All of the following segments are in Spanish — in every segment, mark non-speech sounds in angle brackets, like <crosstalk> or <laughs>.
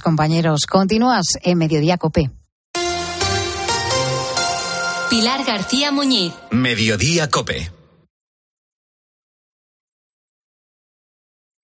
compañeros. Continúas en Mediodía Cope. Pilar García Muñiz. Mediodía Cope.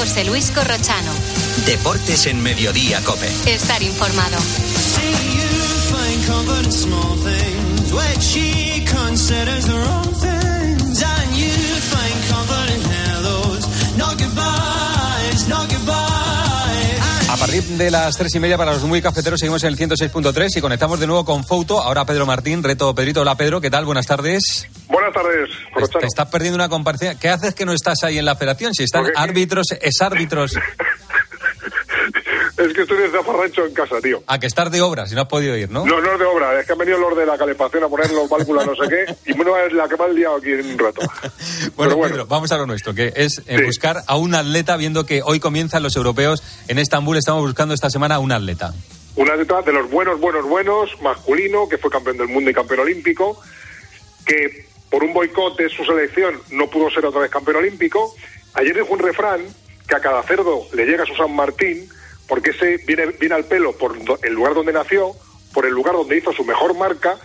José Luis Corrochano. Deportes en Mediodía Cope. Estar informado. A partir de las tres y media para los muy cafeteros seguimos en el 106.3 y conectamos de nuevo con Fouto. Ahora Pedro Martín, reto Pedrito. Hola Pedro, ¿qué tal? Buenas tardes. Buenas tardes, Te estás perdiendo una comparecencia. ¿Qué haces que no estás ahí en la federación? Si están árbitros, es árbitros. <laughs> Es que estoy desde Afarrancho en casa, tío. A que estar de obra, si no has podido ir, ¿no? No, no es de obra, es que han venido los de la calefacción a poner los válvulas no sé qué, y una es la que me ha liado aquí en un rato. <laughs> bueno, Pedro, vamos a lo nuestro, que es eh, buscar a un atleta, viendo que hoy comienzan los europeos en Estambul, estamos buscando esta semana a un atleta. Un atleta de los buenos, buenos, buenos, masculino, que fue campeón del mundo y campeón olímpico, que por un boicot de su selección no pudo ser otra vez campeón olímpico. Ayer dijo un refrán que a cada cerdo le llega su San Martín, porque ese viene, viene al pelo por el lugar donde nació, por el lugar donde hizo su mejor marca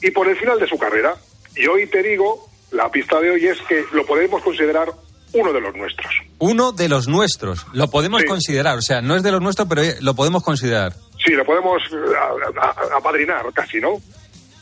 y por el final de su carrera. Y hoy te digo, la pista de hoy es que lo podemos considerar uno de los nuestros. Uno de los nuestros. Lo podemos considerar. O sea, no es de los nuestros, pero lo podemos considerar. Sí, lo podemos eh, apadrinar casi, ¿no?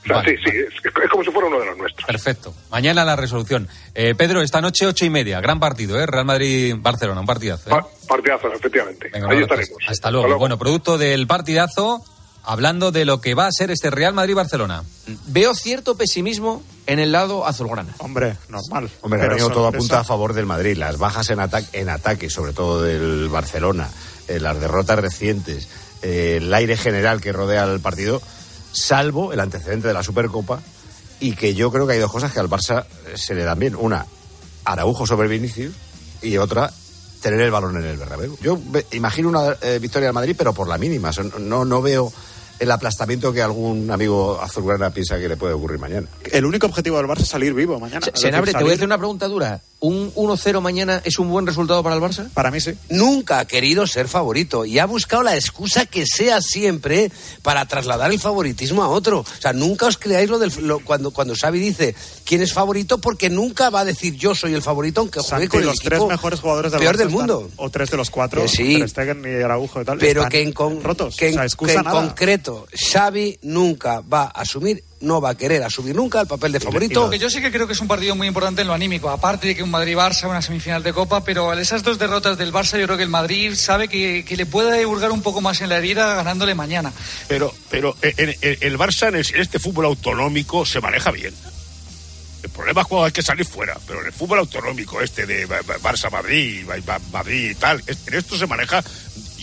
Sí, sí, es, como si fuera uno de los nuestros. Perfecto. Mañana la resolución. Eh, Pedro, esta noche ocho y media, gran partido, ¿eh? Real Madrid-Barcelona, un partidazo. ¿eh? partidazo, efectivamente. Ahí estaremos. Hasta, luego. Bueno, producto del partidazo, hablando de lo que va a ser este Real Madrid-Barcelona. Veo cierto pesimismo en el lado azulgrana. Hombre, normal. Hombre, Pero todo apunta a favor del Madrid. Las bajas en, ataque, en ataque, sobre todo del Barcelona, eh, las derrotas recientes, eh, el aire general que rodea el partido salvo el antecedente de la Supercopa, y que yo creo que hay dos cosas que al Barça se le dan bien. Una, Araujo sobre Vinicius, y otra, tener el balón en el Bernabéu. Yo imagino una eh, victoria al Madrid, pero por la mínima. No, no veo el aplastamiento que algún amigo azulgrana piensa que le puede ocurrir mañana. El único objetivo del Barça es salir vivo mañana. Se, Senabre, te voy a hacer una pregunta dura. ¿Un 1-0 mañana es un buen resultado para el Barça? Para mí sí. Nunca ha querido ser favorito y ha buscado la excusa que sea siempre para trasladar el favoritismo a otro. O sea, nunca os creáis lo del cuando cuando Xavi dice quién es favorito porque nunca va a decir yo soy el favorito aunque juegue con los tres mejores jugadores del peor del mundo o tres de los cuatro, sí. Stegen y Araujo y tal. Pero que en, rotos. que en, concreto Xavi nunca va a asumir no va a querer asumir nunca el papel de favorito. yo sí que creo que es un partido muy importante en lo anímico, aparte de que un Madrid-Barça, una semifinal de Copa, pero esas dos derrotas del Barça yo creo que el Madrid sabe que, le puede hurgar un poco más en la herida ganándole mañana. Pero, pero el Barça en, este fútbol autonómico se maneja bien. El problema es cuando hay que salir fuera, pero en el fútbol autonómico este de Barça-Madrid, Madrid y tal, en esto se maneja.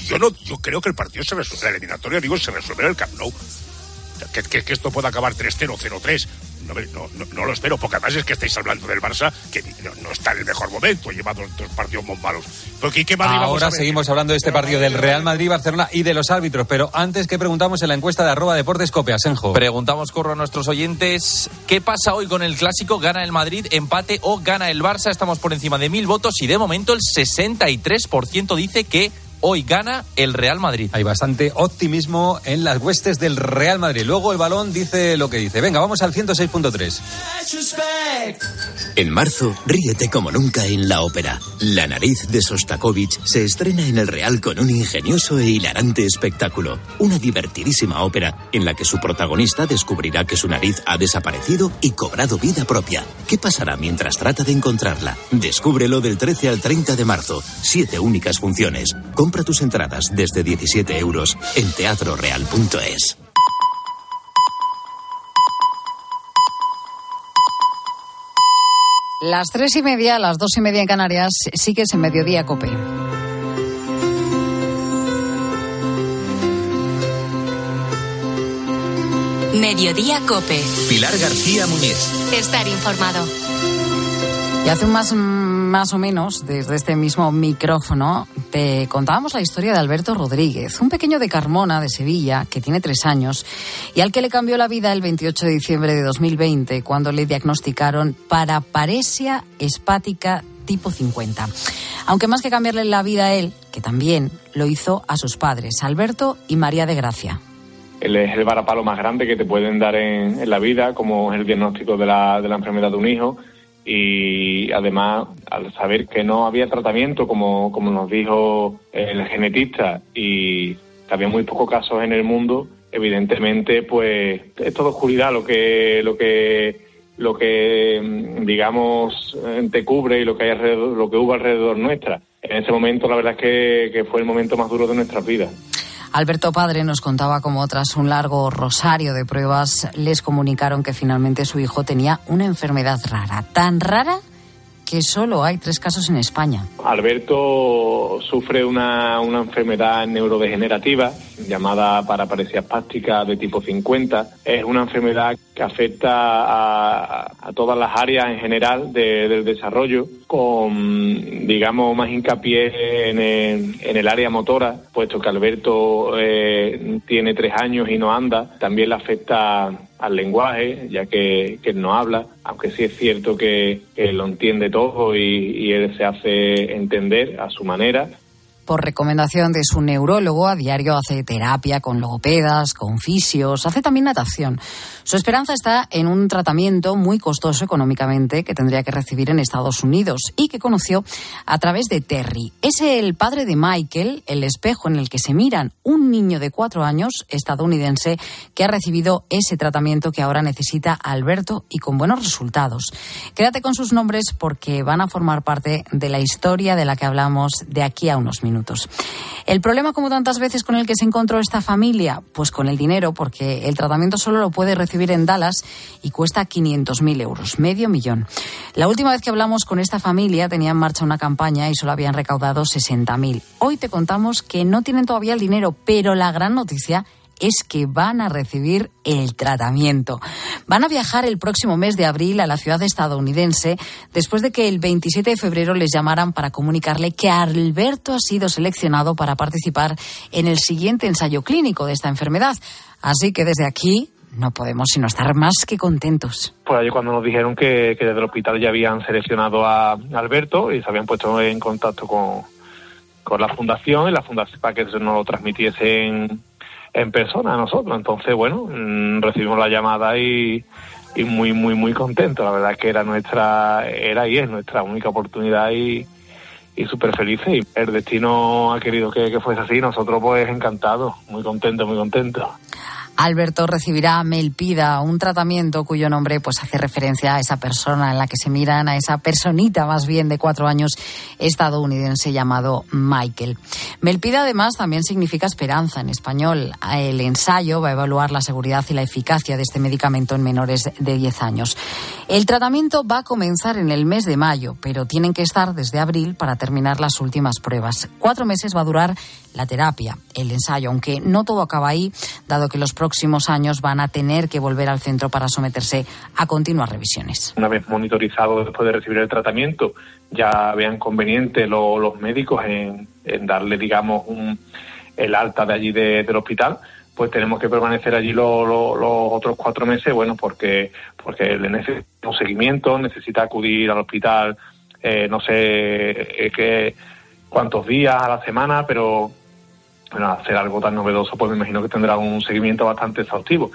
Yo no, yo creo que el partido se resuelve, la eliminatoria, digo, se resuelve en el Camp Nou que, que, esto pueda acabar 3-0, 0-3. No, no, no, lo espero, porque además es que estáis hablando del Barça, que no, está en el mejor momento, lleva dos, partidos muy malos. Ahora seguimos hablando de este partido del Real Madrid-Barcelona y de los árbitros, pero antes que preguntamos en la encuesta de arroba deportes copia, Senjo. Preguntamos, corro a nuestros oyentes, ¿qué pasa hoy con el clásico? ¿Gana el Madrid, empate o gana el Barça? Estamos por encima de mil votos y de momento el 63% dice que hoy gana el Real Madrid. Hay bastante optimismo en las huestes del Real Madrid. Luego el balón dice lo que dice. Venga, vamos al 106.3. En marzo, ríete como nunca en la ópera. La nariz de Sostakovich se estrena en el Real con un ingenioso e hilarante espectáculo. Una divertidísima ópera en la que su protagonista descubrirá que su nariz ha desaparecido y cobrado vida propia. ¿Qué pasará mientras trata de encontrarla? Descúbrelo del 13 al 30 de marzo. Siete únicas funciones. Compra tus entradas desde 17 euros en teatroreal.es. Las tres y media, las dos y media en Canarias, sigues en Mediodía Cope. Mediodía Cope. Pilar García Muñiz. Estar informado. Y hace un más, más o menos, desde este mismo micrófono, te contábamos la historia de Alberto Rodríguez, un pequeño de Carmona, de Sevilla, que tiene tres años, y al que le cambió la vida el 28 de diciembre de 2020, cuando le diagnosticaron paraparesia espática tipo 50. Aunque más que cambiarle la vida a él, que también lo hizo a sus padres, Alberto y María de Gracia. Es el varapalo más grande que te pueden dar en, la vida, como es el diagnóstico de la enfermedad de un hijo. Y además, al saber que no había tratamiento, como, como nos dijo el genetista, y que había muy pocos casos en el mundo, evidentemente, pues es toda oscuridad lo que, lo que, lo que mm, digamos eh, te cubre y lo que hay alrededor, lo que hubo alrededor nuestra. En ese momento, la verdad es que, que fue el momento más duro de nuestras vidas. Alberto Padre nos contaba cómo tras un largo rosario de pruebas les comunicaron que finalmente su hijo tenía una enfermedad rara, tan rara que solo hay tres casos en España. Alberto sufre una, una enfermedad neurodegenerativa llamada paraparesia espástica de tipo 50. Es una enfermedad que afecta a, todas las áreas en general de- del desarrollo, con, digamos, más hincapié en el, área motora, puesto que Alberto eh, tiene tres años y no anda. También le afecta al lenguaje, ya que, él no habla, aunque sí es cierto que, que lo entiende todo y él se hace entender a su manera. Por recomendación de su neurólogo, a diario hace terapia con logopedas, con fisios, hace también natación. Su esperanza está en un tratamiento muy costoso económicamente que tendría que recibir en Estados Unidos y que conoció a través de Terry. Es el padre de Michael, el espejo en el que se miran un niño de cuatro años estadounidense que ha recibido ese tratamiento que ahora necesita Alberto y con buenos resultados. Quédate con sus nombres porque van a formar parte de la historia de la que hablamos de aquí a unos minutos. El problema, como tantas veces con el que se encontró esta familia, pues con el dinero, porque el tratamiento solo lo puede recibir en Dallas y cuesta 500.000 euros, medio millón. La última vez que hablamos con esta familia tenía en marcha una campaña y solo habían recaudado 60.000. Hoy te contamos que no tienen todavía el dinero, pero la gran noticia es que van a recibir el tratamiento. Van a viajar el próximo mes de abril a la ciudad estadounidense después de que el 27 de febrero les llamaran para comunicarle que Alberto ha sido seleccionado para participar en el siguiente ensayo clínico de esta enfermedad. Así que desde aquí no podemos sino estar más que contentos. Pues allí cuando nos dijeron que, que desde el hospital ya habían seleccionado a Alberto y se habían puesto en contacto con, con la fundación y la fundación para que nos lo transmitiesen en persona a nosotros. Entonces, bueno, mm, recibimos la llamada y, muy, muy, muy contentos. La verdad que era nuestra, era y es nuestra única oportunidad y, y súper felices. Y el destino ha querido que, que fuese así. Nosotros, pues, encantados, muy contentos, muy contentos. Alberto recibirá Melpida, un tratamiento cuyo nombre pues hace referencia a esa persona en la que se miran, a esa personita más bien de cuatro años estadounidense llamado Michael. Melpida además también significa esperanza en español. El ensayo va a evaluar la seguridad y la eficacia de este medicamento en menores de 10 años. El tratamiento va a comenzar en el mes de mayo, pero tienen que estar desde abril para terminar las últimas pruebas. Cuatro meses va a durar la terapia, el ensayo, aunque no todo acaba ahí, dado que los años van a tener que volver al centro para someterse a continuas revisiones. Una vez monitorizado después de recibir el tratamiento, ya vean conveniente lo- los médicos en, en darle, digamos, un, el alta de allí de- del hospital, pues tenemos que permanecer allí lo- lo- los otros cuatro meses, bueno, porque porque le necesita un seguimiento, necesita acudir al hospital, eh, no sé eh, qué cuántos días a la semana, pero bueno, hacer algo tan novedoso, pues me imagino que tendrá un seguimiento bastante exhaustivo.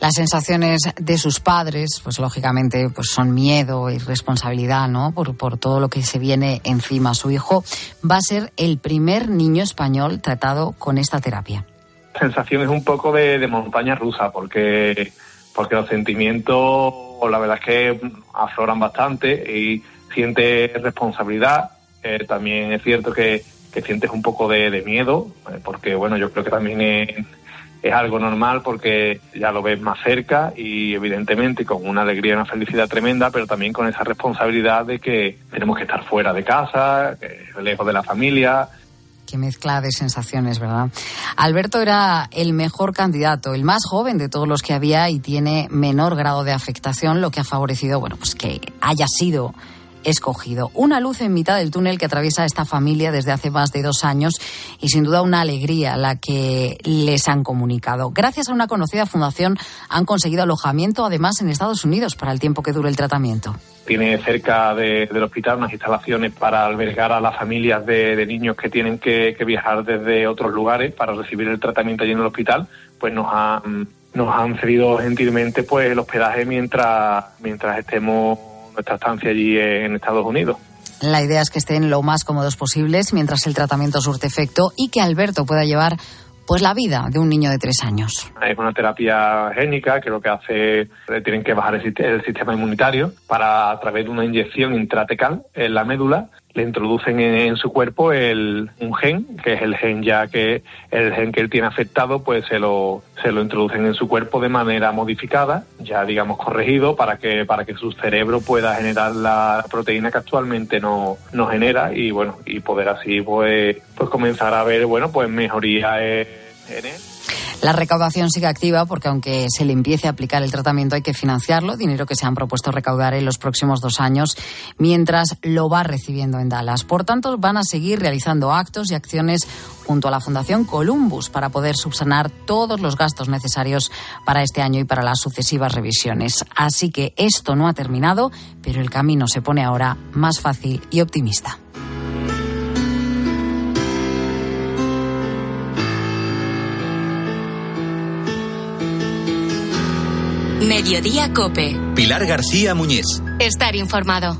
Las sensaciones de sus padres, pues lógicamente, pues son miedo y responsabilidad, ¿no? Por, por todo lo que se viene encima. Su hijo va a ser el primer niño español tratado con esta terapia. sensación es un poco de, de montaña rusa porque porque los sentimientos la verdad es que afloran bastante y sientes responsabilidad Eh, también es cierto que, que sientes un poco de, de miedo eh, porque bueno yo creo que también es, es algo normal porque ya lo ves más cerca y evidentemente con una alegría y una felicidad tremenda, pero también con esa responsabilidad de que tenemos que estar fuera de casa, que- lejos de la familia, Qué mezcla de sensaciones, ¿verdad? Alberto era el mejor candidato, el más joven de todos los que había y tiene menor grado de afectación, lo que ha favorecido, bueno, pues que haya sido escogido. Una luz en mitad del túnel que atraviesa esta familia desde hace más de dos años y sin duda una alegría la que les han comunicado. Gracias a una conocida fundación han conseguido alojamiento además en Estados Unidos para el tiempo que dure el tratamiento. tiene cerca de- del hospital unas instalaciones para albergar a las familias de, de niños que tienen que, que viajar desde otros lugares para recibir el tratamiento allí en el hospital, pues nos han, nos han cedido gentilmente pues el hospedaje mientras, mientras estemos nuestra estancia allí en Estados Unidos. La idea es que estén lo más cómodos posibles mientras el tratamiento surte efecto y que Alberto pueda llevar pues la vida de un niño de tres años. Es una terapia génica que lo que hace tienen que bajar el, el sistema inmunitario para a través de una inyección intratecal en la médula le introducen en, en su cuerpo el, un gen que es el gen ya que el gen que él tiene afectado pues se lo se lo introducen en su cuerpo de manera modificada ya digamos corregido para que para que su cerebro pueda generar la proteína que actualmente no, no genera y bueno y poder así pues pues comenzar a ver bueno pues mejoría en, en él La recaudación sigue activa porque aunque se le empiece a aplicar el tratamiento hay que financiarlo, dinero que se han propuesto recaudar en los próximos dos años mientras lo va recibiendo en Dallas. Por tanto, van a seguir realizando actos y acciones junto a la Fundación Columbus para poder subsanar todos los gastos necesarios para este año y para las sucesivas revisiones. Así que esto no ha terminado, pero el camino se pone ahora más fácil y optimista. Mediodía Cope. Pilar García Muñiz. Estar informado.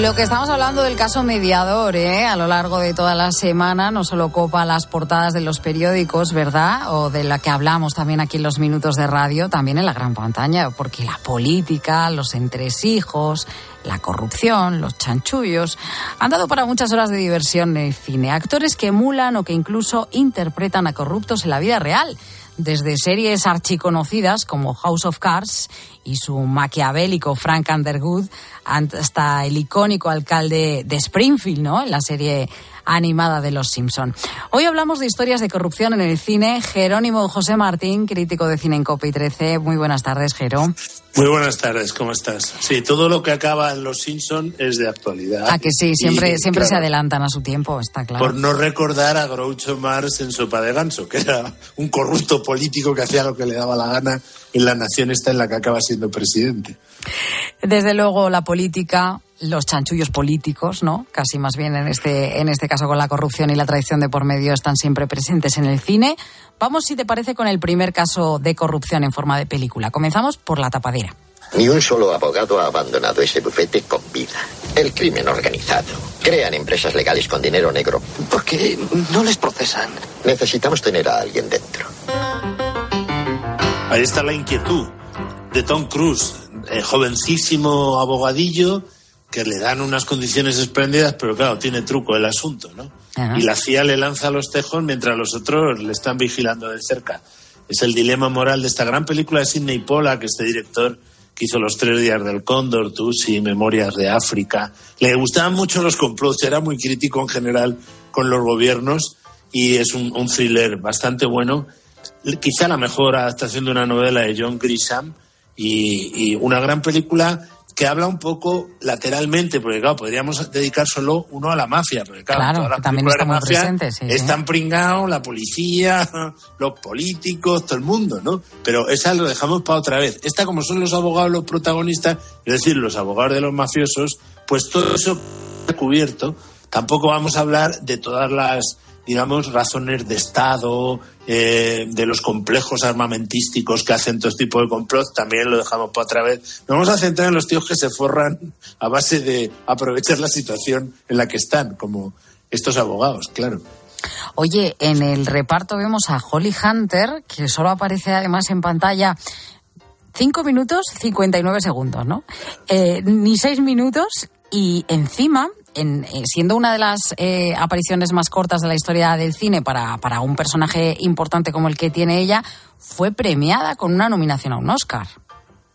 Lo que estamos hablando del caso mediador, ¿eh? a lo largo de toda la semana, no solo copa las portadas de los periódicos, ¿verdad? O de la que hablamos también aquí en los minutos de radio, también en la gran pantalla, porque la política, los entresijos, la corrupción, los chanchullos, han dado para muchas horas de diversión en el cine. Actores que emulan o que incluso interpretan a corruptos en la vida real desde series archiconocidas como House of Cards y su maquiavélico Frank Underwood hasta el icónico alcalde de Springfield, ¿no? En la serie animada de Los Simpson. Hoy hablamos de historias de corrupción en el cine. Jerónimo José Martín, crítico de cine en Cope 13. Muy buenas tardes, Jero. Muy buenas tardes, ¿cómo estás? Sí, todo lo que acaba en Los Simpson es de actualidad. Ah, que sí, siempre, Y, siempre se adelantan a su tiempo, está claro. Por no recordar a Groucho Marx en Sopa de Ganso, que era un corrupto político que hacía lo que le daba la gana en la nación esta en la que acaba siendo presidente. Desde luego la política, los chanchullos políticos, ¿no? Casi más bien en este, en este caso con la corrupción y la traición de por medio están siempre presentes en el cine. Vamos, si te parece, con el primer caso de corrupción en forma de película. Comenzamos por la tapadera. Ni un solo abogado ha abandonado ese bufete con vida. El crimen organizado. Crean empresas legales con dinero negro. ¿Por qué no les procesan? Necesitamos tener a alguien dentro. Ahí está la inquietud de Tom Cruise, el jovencísimo abogadillo que le dan unas condiciones espléndidas, pero claro, tiene truco el asunto, ¿no? Ajá. Y la CIA le lanza los tejos mientras los otros le están vigilando de cerca. Es el dilema moral de esta gran película de Sidney Pollack, este director que hizo Los Tres Días del Cóndor, Tusi, Memorias de África. Le gustaban mucho los complots, era muy crítico en general con los gobiernos y es un, un thriller bastante bueno. Quizá la mejor adaptación de una novela de John Grisham y, y una gran película que habla un poco lateralmente, porque claro, podríamos dedicar solo uno a la mafia, porque claro, Claro, todas las que también está muy mafia presente, sí, sí. están pringados, la policía, <laughs> los políticos, todo el mundo, ¿no? Pero esa lo dejamos para otra vez. Esta, como son los abogados los protagonistas, es decir, los abogados de los mafiosos, pues todo eso está cubierto. Tampoco vamos a hablar de todas las, digamos, razones de Estado, eh, de los complejos armamentísticos que hacen todo este tipo de complot, también lo dejamos para otra vez. Nos vamos a centrar en los tíos que se forran a base de aprovechar la situación en la que están, como estos abogados, claro. Oye, en el reparto vemos a Holly Hunter, que solo aparece además en pantalla 5 minutos 59 segundos, ¿no? Eh, ni 6 minutos y encima, eh, siendo una de las eh, apariciones más cortas de la historia del cine para, para un personaje importante como el que tiene ella, fue premiada con una nominación a un Oscar.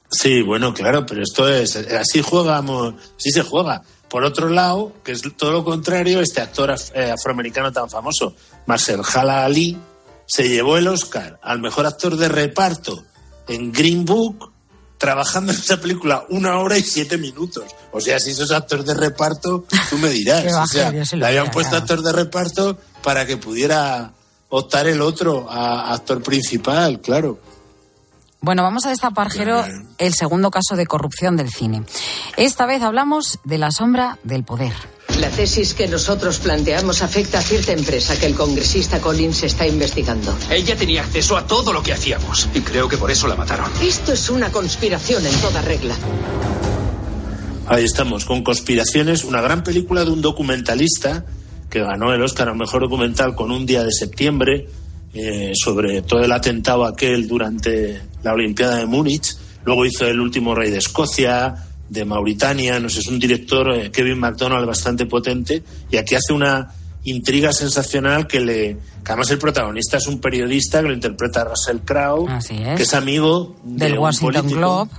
Sí, bueno, claro, pero esto es así jugamos, así se juega. Por otro lado, que es todo lo contrario, este actor eh, afroamericano tan famoso, Mahershala Ali, se llevó el Oscar al mejor actor de reparto en Green Book, trabajando en esta película una hora y siete minutos. O sea, si sos actor de reparto, tú me dirás. O sea, se le habían puesto actor de reparto para que pudiera optar el otro a actor principal, claro. Bueno, vamos a destapar, Jero, el segundo caso de corrupción del cine. Esta vez hablamos de la sombra del poder. La tesis que nosotros planteamos afecta a cierta empresa que el congresista Collins está investigando. Ella tenía acceso a todo lo que hacíamos y creo que por eso la mataron. Esto es una conspiración en toda regla. Ahí estamos, con Conspiraciones, una gran película de un documentalista que ganó el Oscar al mejor documental con un día de septiembre eh, sobre todo el atentado aquel durante la Olimpiada de Múnich. Luego hizo El último rey de Escocia, de Mauritania. No sé, es un director, eh, Kevin McDonald, bastante potente. Y aquí hace una intriga sensacional que le. Que además el protagonista es un periodista que lo interpreta Russell Crowe, es. que es amigo de Del un Washington político. Globe.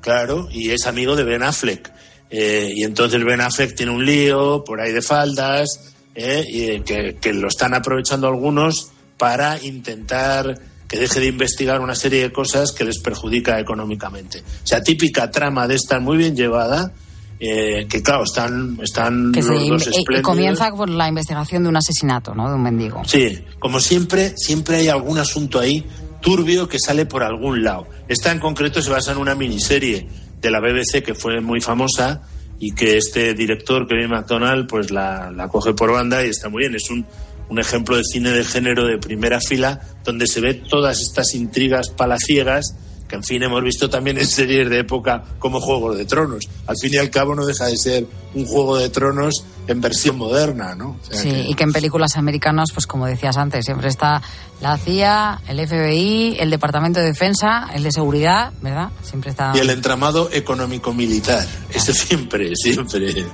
Claro, y es amigo de Ben Affleck. Eh, y entonces Ben Affleck tiene un lío por ahí de faldas, eh, y, eh, que, que lo están aprovechando algunos para intentar que deje de investigar una serie de cosas que les perjudica económicamente. O sea, típica trama de estar muy bien llevada, eh, que claro, están, están Que los dos y espléndidos. comienza por la investigación de un asesinato, ¿no? De un mendigo. Sí, como siempre, siempre hay algún asunto ahí turbio que sale por algún lado. Esta en concreto se basa en una miniserie de la BBC que fue muy famosa y que este director, Kevin McDonald, pues la, la coge por banda y está muy bien. Es un, un ejemplo de cine de género de primera fila donde se ve todas estas intrigas palaciegas que en fin hemos visto también en series de época como Juego de Tronos. Al fin y al cabo no deja de ser un Juego de Tronos en versión moderna, ¿no? O sea Sí, que- y que en películas americanas, pues como decías antes, siempre está la CIA, el FBI, el Departamento de Defensa, el de Seguridad, ¿verdad? Siempre está... Y el entramado económico-militar. Eso siempre, siempre.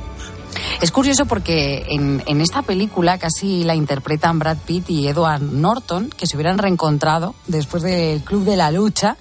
Es curioso porque en, en esta película casi la interpretan Brad Pitt y Edward Norton, que se hubieran reencontrado después del Club de la Lucha.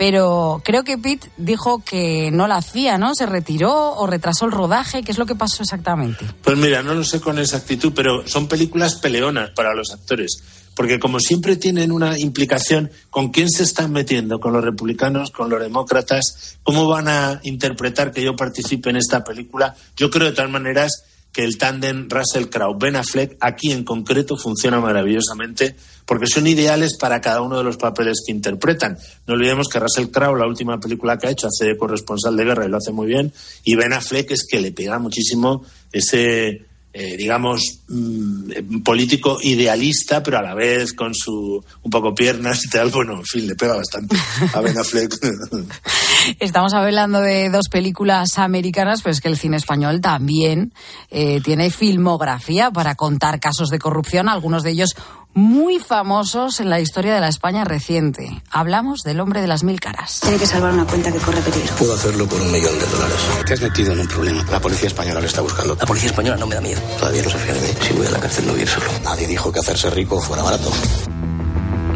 Pero creo que Pitt dijo que no la hacía, ¿no? Se retiró o retrasó el rodaje. ¿Qué es lo que pasó exactamente? Pues mira, no lo sé con exactitud, pero son películas peleonas para los actores. Porque como siempre tienen una implicación con quién se están metiendo, con los republicanos, con los demócratas, cómo van a interpretar que yo participe en esta película, yo creo de todas maneras que el tándem Russell Crowe Ben Affleck aquí en concreto funciona maravillosamente porque son ideales para cada uno de los papeles que interpretan. No olvidemos que Russell Crowe, la última película que ha hecho, hace de corresponsal de guerra y lo hace muy bien, y Ben Affleck es que le pega muchísimo ese, eh, digamos, mm, político idealista, pero a la vez con su un poco piernas y tal. Bueno, en fin, le pega bastante a Ben Affleck. <laughs> Estamos hablando de dos películas americanas, pero es que el cine español también eh, tiene filmografía para contar casos de corrupción, algunos de ellos muy famosos en la historia de la España reciente. Hablamos del hombre de las mil caras. Tiene que salvar una cuenta que corre peligro. Puedo hacerlo por un millón de dólares. Te has metido en un problema. La policía española le está buscando. La policía española no me da miedo. Todavía no se fía de mí. Si voy a la cárcel no voy a ir solo. Nadie dijo que hacerse rico fuera barato.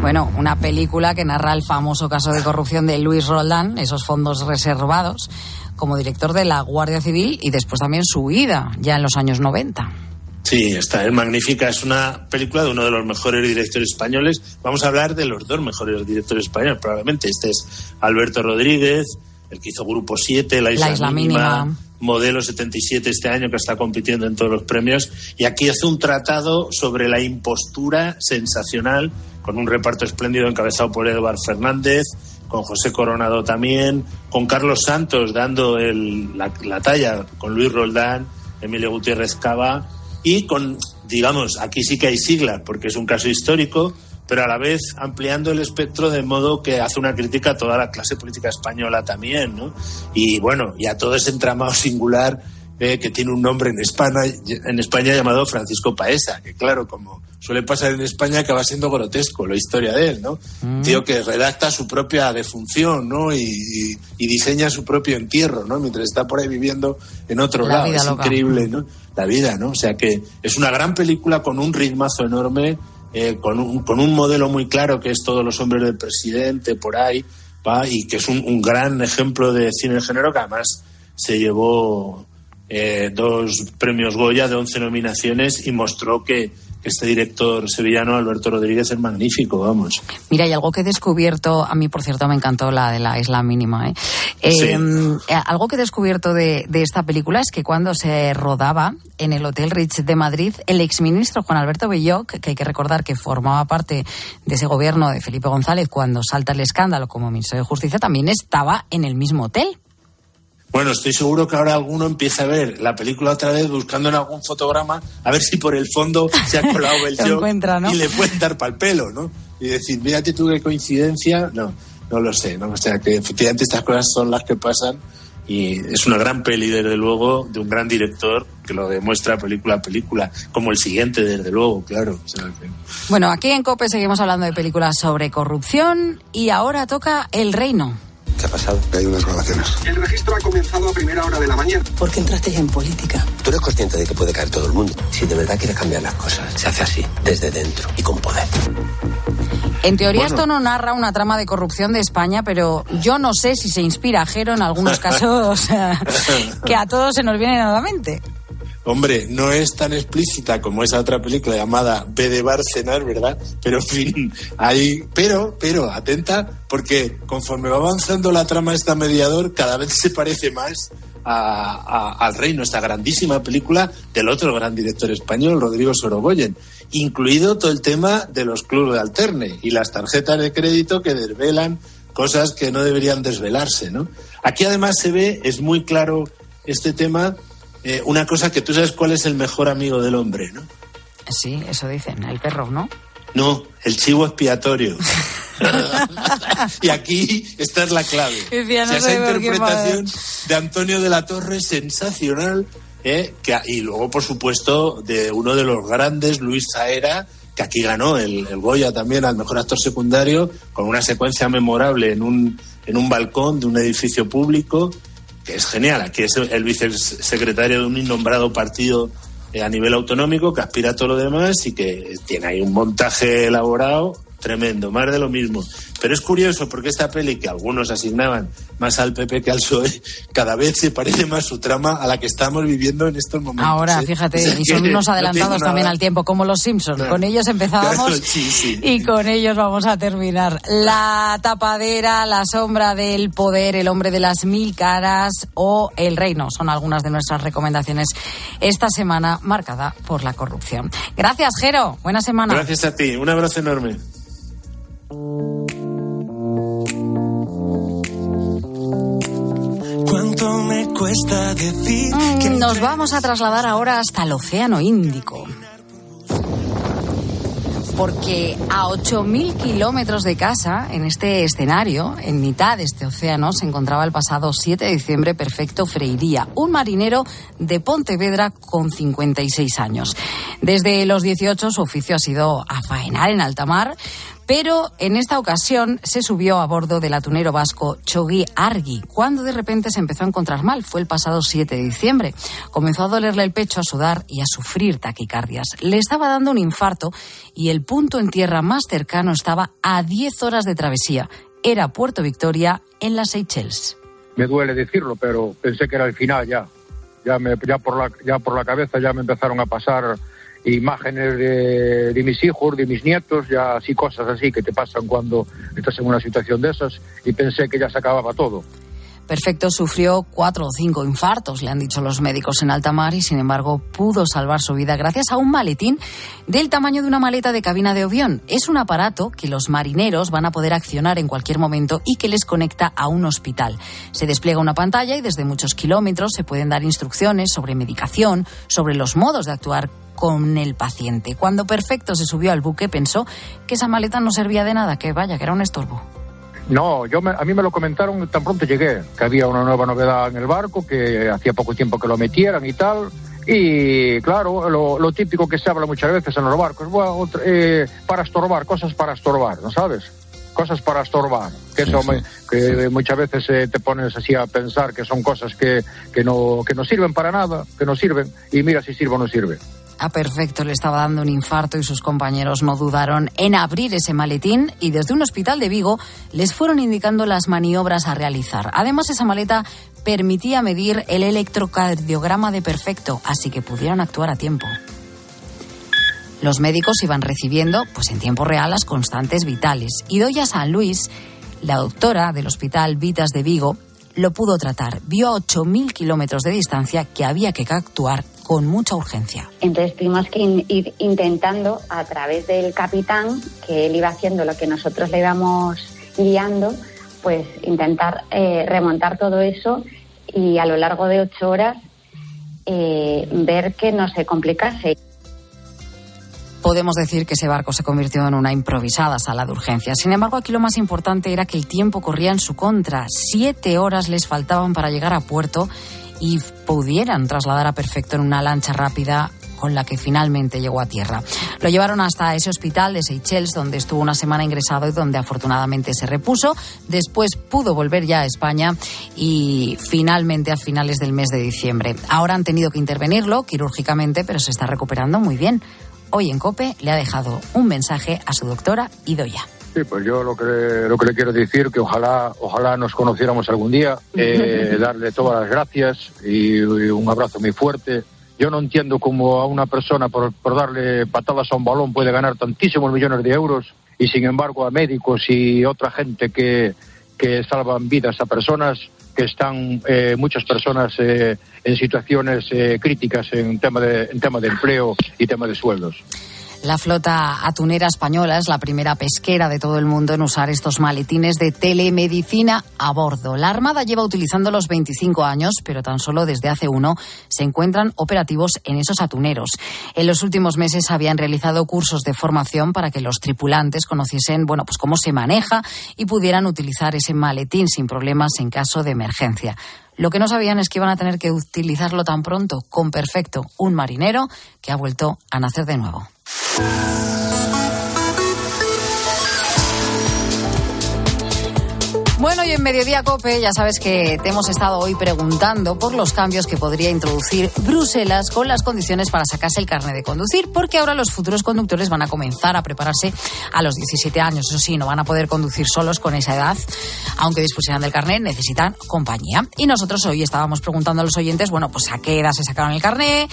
Bueno, una película que narra el famoso caso de corrupción de Luis Roldán, esos fondos reservados, como director de la Guardia Civil y después también su huida, ya en los años 90. Sí, está, es magnífica. Es una película de uno de los mejores directores españoles. Vamos a hablar de los dos mejores directores españoles, probablemente. Este es Alberto Rodríguez, el que hizo Grupo 7, La Isla, La Isla Mínima, Mínima. Modelo 77 este año, que está compitiendo en todos los premios. Y aquí hace un tratado sobre la impostura sensacional, con un reparto espléndido encabezado por Eduard Fernández, con José Coronado también, con Carlos Santos dando el- la, la talla, con Luis Roldán, Emilio Gutiérrez Cava y con, digamos, aquí sí que hay siglas, porque es un caso histórico, pero a la vez ampliando el espectro de modo que hace una crítica a toda la clase política española también, ¿no? Y bueno, y a todo ese entramado <laughs> singular eh, que tiene un nombre en España, en España llamado Francisco Paesa, que claro, como suele pasar en España, acaba siendo grotesco la historia de él, ¿no? Un tío que redacta su propia defunción, ¿no? Y, y- y diseña su propio entierro, ¿no? Mientras está por ahí viviendo en otro La lado. Es loca. increíble, ¿no? La vida, ¿no? O sea que es una gran película con un ritmazo enorme, eh, con, un, con un modelo muy claro que es todos los hombres del presidente por ahí, ¿va? y que es un, un gran ejemplo de cine de género que además se llevó eh, dos premios Goya de 11 nominaciones y mostró que, este director sevillano, Alberto Rodríguez, es magnífico, vamos. Mira, hay algo que he descubierto, a mí por cierto me encantó la de la isla mínima, ¿eh? Eh, Sí. eh, algo que he descubierto de, de esta película es que cuando se rodaba en el Hotel Ritz de Madrid, el exministro Juan Alberto Belloc, que hay que recordar que formaba parte de ese gobierno de Felipe González cuando salta el escándalo como ministro de Justicia, también estaba en el mismo hotel. Bueno, estoy seguro que ahora alguno empieza a ver la película otra vez buscando en algún fotograma a ver si por el fondo se ha colado el <laughs> ¿no? y le pueden dar pal pelo, ¿no? Y decir, mírate tú qué coincidencia. No, no lo sé, ¿no? O sea, que efectivamente estas cosas son las que pasan y es una gran peli, desde luego, de un gran director que lo demuestra película a película, como el siguiente, desde luego, claro. O sea, que- Bueno, aquí en COPE seguimos hablando de películas sobre corrupción y ahora toca El Reino. ¿Qué ha pasado? Que hay unas grabaciones. El registro ha comenzado a primera hora de la mañana. ¿Por qué entraste en política? Tú eres consciente de que puede caer todo el mundo. Si de verdad quieres cambiar las cosas, se hace así, desde dentro y con poder. En teoría Bueno. esto no narra una trama de corrupción de España, pero yo no sé si se inspira a Jero en algunos <laughs> casos que a todos se nos vienen a la mente. Hombre, no es tan explícita como esa otra película llamada B de Bárcenas, ¿verdad? Pero en fin, ahí, pero, pero, atenta, porque conforme va avanzando la trama esta mediador, cada vez se parece más a- al reino, esta grandísima película del otro gran director español, Rodrigo Sorogoyen, incluido todo el tema de los clubes de alterne y las tarjetas de crédito que desvelan cosas que no deberían desvelarse, ¿no? Aquí además se ve, es muy claro este tema, eh, una cosa que tú sabes cuál es el mejor amigo del hombre, ¿no? Sí, eso dicen, el perro, ¿no? No, el chivo expiatorio. <laughs> y aquí esta es la clave. Decía, no O sea, esa interpretación de Antonio de la Torre es sensacional. ¿eh? Que, y luego, por supuesto, de uno de los grandes, Luis Zaera, que aquí ganó el, el Goya también al mejor actor secundario, con una secuencia memorable en un, en un balcón de un edificio público, que es genial. Aquí es el vicesecretario de un innombrado partido eh, a nivel autonómico que aspira a todo lo demás y que tiene ahí un montaje elaborado tremendo, más de lo mismo. Pero es curioso porque esta peli que algunos asignaban más al PP que al PSOE, cada vez se parece más su trama a la que estamos viviendo en estos momentos. Ahora, ¿eh? fíjate, <laughs> O sea y son unos no adelantados también al tiempo, como los Simpsons. Claro. Con ellos empezábamos Claro, sí, sí. y con ellos vamos a terminar. La tapadera, la sombra del poder, el hombre de las mil caras o el reino son algunas de nuestras recomendaciones esta semana marcada por la corrupción. Gracias, Jero. Buena semana. Gracias a ti, un abrazo enorme. Cuesta decir que Mm, Nos vamos a trasladar ahora hasta el Océano Índico. Porque a 8.000 kilómetros de casa, en este escenario, en mitad de este océano, se encontraba el pasado 7 de diciembre Perfecto Freiría, un marinero de Pontevedra con 56 años. Desde los 18 su oficio ha sido a faenar en alta mar, pero en esta ocasión se subió a bordo del atunero vasco Chogui Argi, cuando de repente se empezó a encontrar mal. Fue el pasado 7 de diciembre. Comenzó a dolerle el pecho, a sudar y a sufrir taquicardias. Le estaba dando un infarto y el punto en tierra más cercano estaba a 10 horas de travesía. Era Puerto Victoria, en las Seychelles. me duele decirlo, pero pensé que era el final ya. Ya, me, ya, por, la, ya por la cabeza ya me empezaron a pasar imágenes de, mis hijos, de mis nietos, ya así cosas así que te pasan cuando estás en una situación de esas y pensé que ya se acababa todo. Perfecto sufrió cuatro o cinco infartos, le han dicho los médicos en alta mar, y sin embargo pudo salvar su vida gracias a un maletín del tamaño de una maleta de cabina de avión. Es un aparato que los marineros van a poder accionar en cualquier momento y que les conecta a un hospital. Se despliega una pantalla y desde muchos kilómetros se pueden dar instrucciones sobre medicación, sobre los modos de actuar con el paciente. Cuando Perfecto se subió al buque pensó que esa maleta no servía de nada, que vaya, que era un estorbo. No, yo me- a mí me lo comentaron tan pronto llegué, que había una nueva novedad en el barco, que hacía poco tiempo que lo metieran y tal, Y claro, lo, lo típico que se habla muchas veces en los barcos, bueno, otra- eh, para estorbar, cosas para estorbar, ¿no sabes? Cosas para estorbar, que eso me- que muchas veces eh, te pones así a pensar que son cosas que, que, no, que no sirven para nada, que no sirven, y mira si sirve o no sirve. A Perfecto le estaba dando un infarto y sus compañeros no dudaron en abrir ese maletín y desde un hospital de Vigo les fueron indicando las maniobras a realizar. Además, esa maleta permitía medir el electrocardiograma de Perfecto, así que pudieron actuar a tiempo. Los médicos iban recibiendo, pues en tiempo real, las constantes vitales. Y Doya San Luis, la doctora del Hospital Vitas de Vigo, lo pudo tratar. Vio a 8.000 kilómetros de distancia que había que actuar con mucha urgencia. Entonces tuvimos que in- ir intentando a través del capitán, que él iba haciendo lo que nosotros le íbamos guiando, pues intentar eh, remontar todo eso y a lo largo de ocho horas eh, ver que no se complicase. Podemos decir que ese barco se convirtió en una improvisada sala de urgencias. Sin embargo, aquí lo más importante era que el tiempo corría en su contra. Siete horas les faltaban para llegar a puerto y pudieran trasladar a Perfecto en una lancha rápida con la que finalmente llegó a tierra. Lo llevaron hasta ese hospital de Seychelles, donde estuvo una semana ingresado y donde afortunadamente se repuso. Después pudo volver ya a España y finalmente a finales del mes de diciembre. Ahora han tenido que intervenirlo quirúrgicamente, pero se está recuperando muy bien. Hoy en COPE le ha dejado un mensaje a su doctora Idoya. Sí, pues yo lo que, lo que le quiero decir que ojalá, ojalá nos conociéramos algún día, eh, <laughs> darle todas las gracias y, y un abrazo muy fuerte. Yo no entiendo cómo a una persona por, por darle patadas a un balón puede ganar tantísimos millones de euros y sin embargo a médicos y otra gente que, que salvan vidas a personas que están eh, muchas personas eh, en situaciones eh, críticas en tema de en tema de empleo y tema de sueldos. La flota atunera española es la primera pesquera de todo el mundo en usar estos maletines de telemedicina a bordo. La Armada lleva utilizándolos 25 años, pero tan solo desde hace uno se encuentran operativos en esos atuneros. En los últimos meses habían realizado cursos de formación para que los tripulantes conociesen, bueno, pues cómo se maneja y pudieran utilizar ese maletín sin problemas en caso de emergencia. Lo que no sabían es que iban a tener que utilizarlo tan pronto, con perfecto, un marinero que ha vuelto a nacer de nuevo. Bueno, y en Mediodía Cope ya sabes que te hemos estado hoy preguntando por los cambios que podría introducir Bruselas con las condiciones para sacarse el carnet de conducir, porque ahora los futuros conductores van a comenzar a prepararse a los 17 años. Eso sí, no van a poder conducir solos con esa edad, aunque dispusieran del carnet, necesitan compañía. Y nosotros hoy estábamos preguntando a los oyentes, bueno, pues a qué edad se sacaron el carnet,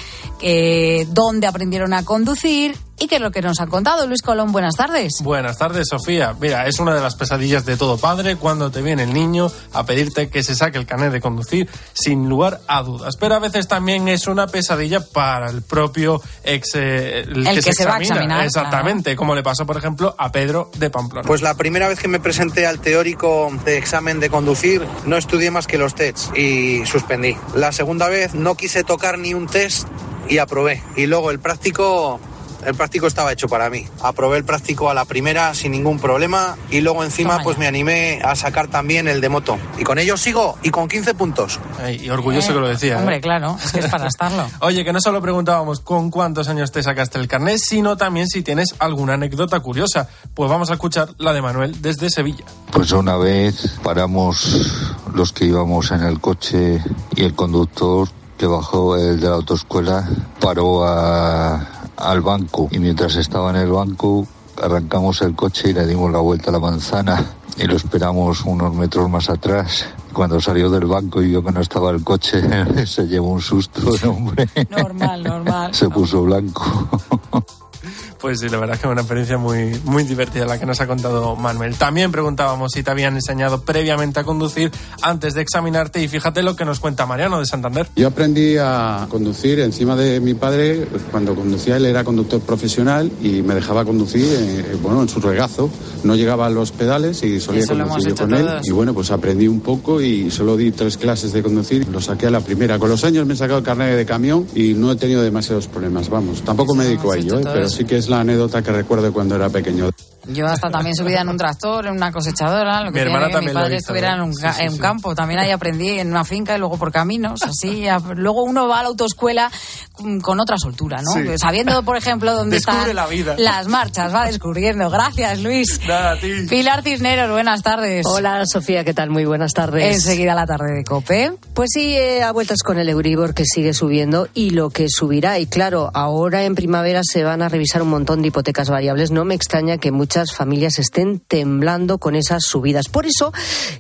dónde aprendieron a conducir y qué es lo que nos han contado. Luis Colón, buenas tardes. Buenas tardes, Sofía. Mira, es una de las pesadillas de todo padre cuando te viene el niño a pedirte que se saque el carnet de conducir sin lugar a dudas. Pero a veces también es una pesadilla para el propio ex eh, el, El que se va a examinar, Exactamente, como le pasó, por ejemplo, a Pedro de Pamplona. Pues la primera vez que me presenté al teórico de examen de conducir, no estudié más que los tests y suspendí. La segunda vez no quise tocar ni un test y aprobé. Y luego el práctico el práctico estaba hecho para mí. Aprobé el práctico a la primera sin ningún problema y luego encima pues me animé a sacar también el de moto. Y con ello sigo y con 15 puntos. y orgulloso que lo decía. ¿eh? Hombre, claro, es que es para estarlo. <laughs> Oye, que no solo preguntábamos con cuántos años te sacaste el carnet, sino también si tienes alguna anécdota curiosa. Pues vamos a escuchar la de Manuel desde Sevilla. Pues una vez paramos los que íbamos en el coche y el conductor que bajó el de la autoescuela paró a, al banco y mientras estaba en el banco arrancamos el coche y le dimos la vuelta a la manzana y lo esperamos unos metros más atrás. Cuando salió del banco y vio que no estaba el coche, <laughs> se llevó un susto el hombre. Normal, normal. Se puso blanco. Pues sí, la verdad es que es una experiencia muy, muy divertida la que nos ha contado Manuel. También preguntábamos si te habían enseñado previamente a conducir antes de examinarte y fíjate lo que nos cuenta Mariano de Santander. Yo aprendí a conducir encima de mi padre cuando conducía, él era conductor profesional y me dejaba conducir eh, bueno, en su regazo. No llegaba a los pedales y solía conducir yo con él. Y bueno, pues aprendí un poco y solo di tres clases de conducir. Lo saqué a la primera. Con los años me he sacado el carnet de camión y no he tenido demasiados problemas. Vamos, tampoco me dedico a ello, eh, pero sí que es la anécdota que recuerdo cuando era pequeño. Yo hasta también subida en un tractor, en una cosechadora, lo que Mi hermana que mi también lo padre estuviera ¿eh? en un, Sí, ca- sí, en un sí. campo. También ahí aprendí en una finca y luego por caminos, así. Luego uno va a la autoescuela mm, con otra soltura, ¿no? Sí. Sabiendo, por ejemplo, dónde Descubre están la vida. las marchas, va descubriendo. Gracias, Luis. Nada, a ti. Pilar Cisneros, buenas tardes. Hola Sofía, ¿qué tal? Muy buenas tardes. Enseguida la tarde de COPE. Pues sí, eh, a vueltas con el Euribor que sigue subiendo y lo que subirá. Y claro, ahora en primavera se van a revisar un montón de hipotecas variables. No me extraña que muchas familias estén temblando con esas subidas. Por eso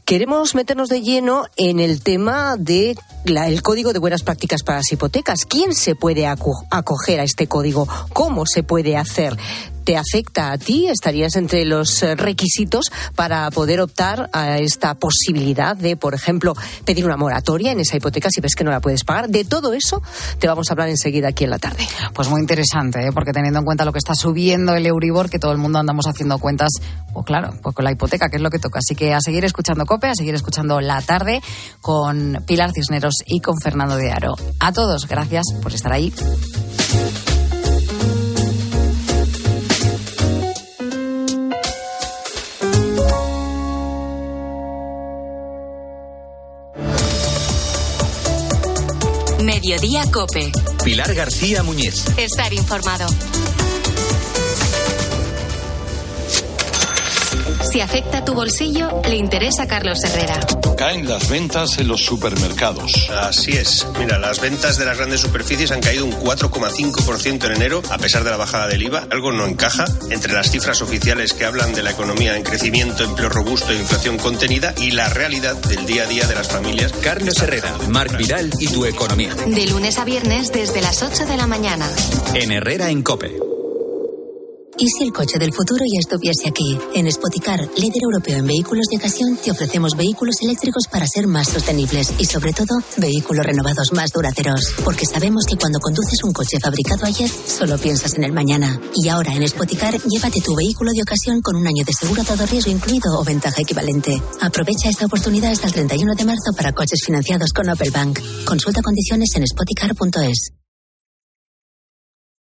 queremos meternos de lleno en el tema de la- el código de buenas prácticas para las hipotecas. ¿Quién se puede acoger a este código? ¿Cómo se puede hacer? ¿Te afecta a ti? ¿Estarías entre los eh, requisitos para poder optar a esta posibilidad de, por ejemplo, pedir una moratoria en esa hipoteca si ves que no la puedes pagar? De todo eso te vamos a hablar enseguida aquí en la tarde. Pues muy interesante, ¿eh? porque teniendo en cuenta lo que está subiendo el Euribor, que todo el mundo andamos haciendo cuentas, pues claro, pues con la hipoteca, que es lo que toca. Así que a seguir escuchando COPE, a seguir escuchando La Tarde con Pilar Cisneros y con Fernando de Aro. A todos, gracias por estar ahí. Mediodía Cope. Pilar García Muñiz. Estar informado. Si afecta tu bolsillo, le interesa a Carlos Herrera. Caen las ventas en los supermercados. Así es. Mira, las ventas de las grandes superficies han caído un 4,5% en enero, a pesar de la bajada del IVA. Algo no encaja entre las cifras oficiales que hablan de la economía en crecimiento, empleo robusto e inflación contenida y la realidad del día a día de las familias. Carlos Herrera, Marc Vidal y tu economía. De lunes a viernes desde las 8 de la mañana. En Herrera en Cope. ¿Y si el coche del futuro ya estuviese aquí? En Spoticar, líder europeo en vehículos de ocasión, te ofrecemos vehículos eléctricos para ser más sostenibles y, sobre todo, vehículos renovados más duraderos. Porque sabemos que cuando conduces un coche fabricado ayer, solo piensas en el mañana. Y ahora en Spoticar, llévate tu vehículo de ocasión con un año de seguro todo riesgo incluido o ventaja equivalente. Aprovecha esta oportunidad hasta el 31 de marzo para coches financiados con Opel Bank. Consulta condiciones en spoticar.es.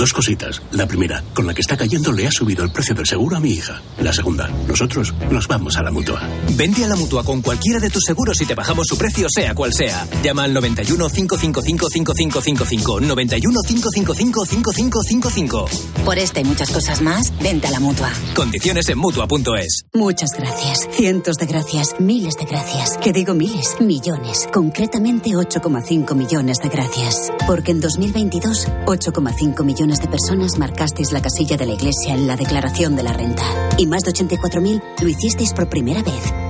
Dos cositas. La primera, con la que está cayendo le ha subido el precio del seguro a mi hija. La segunda, nosotros nos vamos a la mutua. Vente a la mutua con cualquiera de tus seguros y te bajamos su precio, sea cual sea. Llama al 91 555 5555. 91 555 5555. Por esta y muchas cosas más, vente a la mutua. Condiciones en mutua.es. Muchas gracias. Cientos de gracias. Miles de gracias. Que digo miles. Millones. Concretamente 8,5 millones de gracias. Porque en 2022, 8,5 millones de personas marcasteis la casilla de la Iglesia en la declaración de la renta. Y más de 84.000 lo hicisteis por primera vez.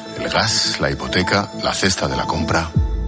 el gas, la hipoteca, la cesta de la compra.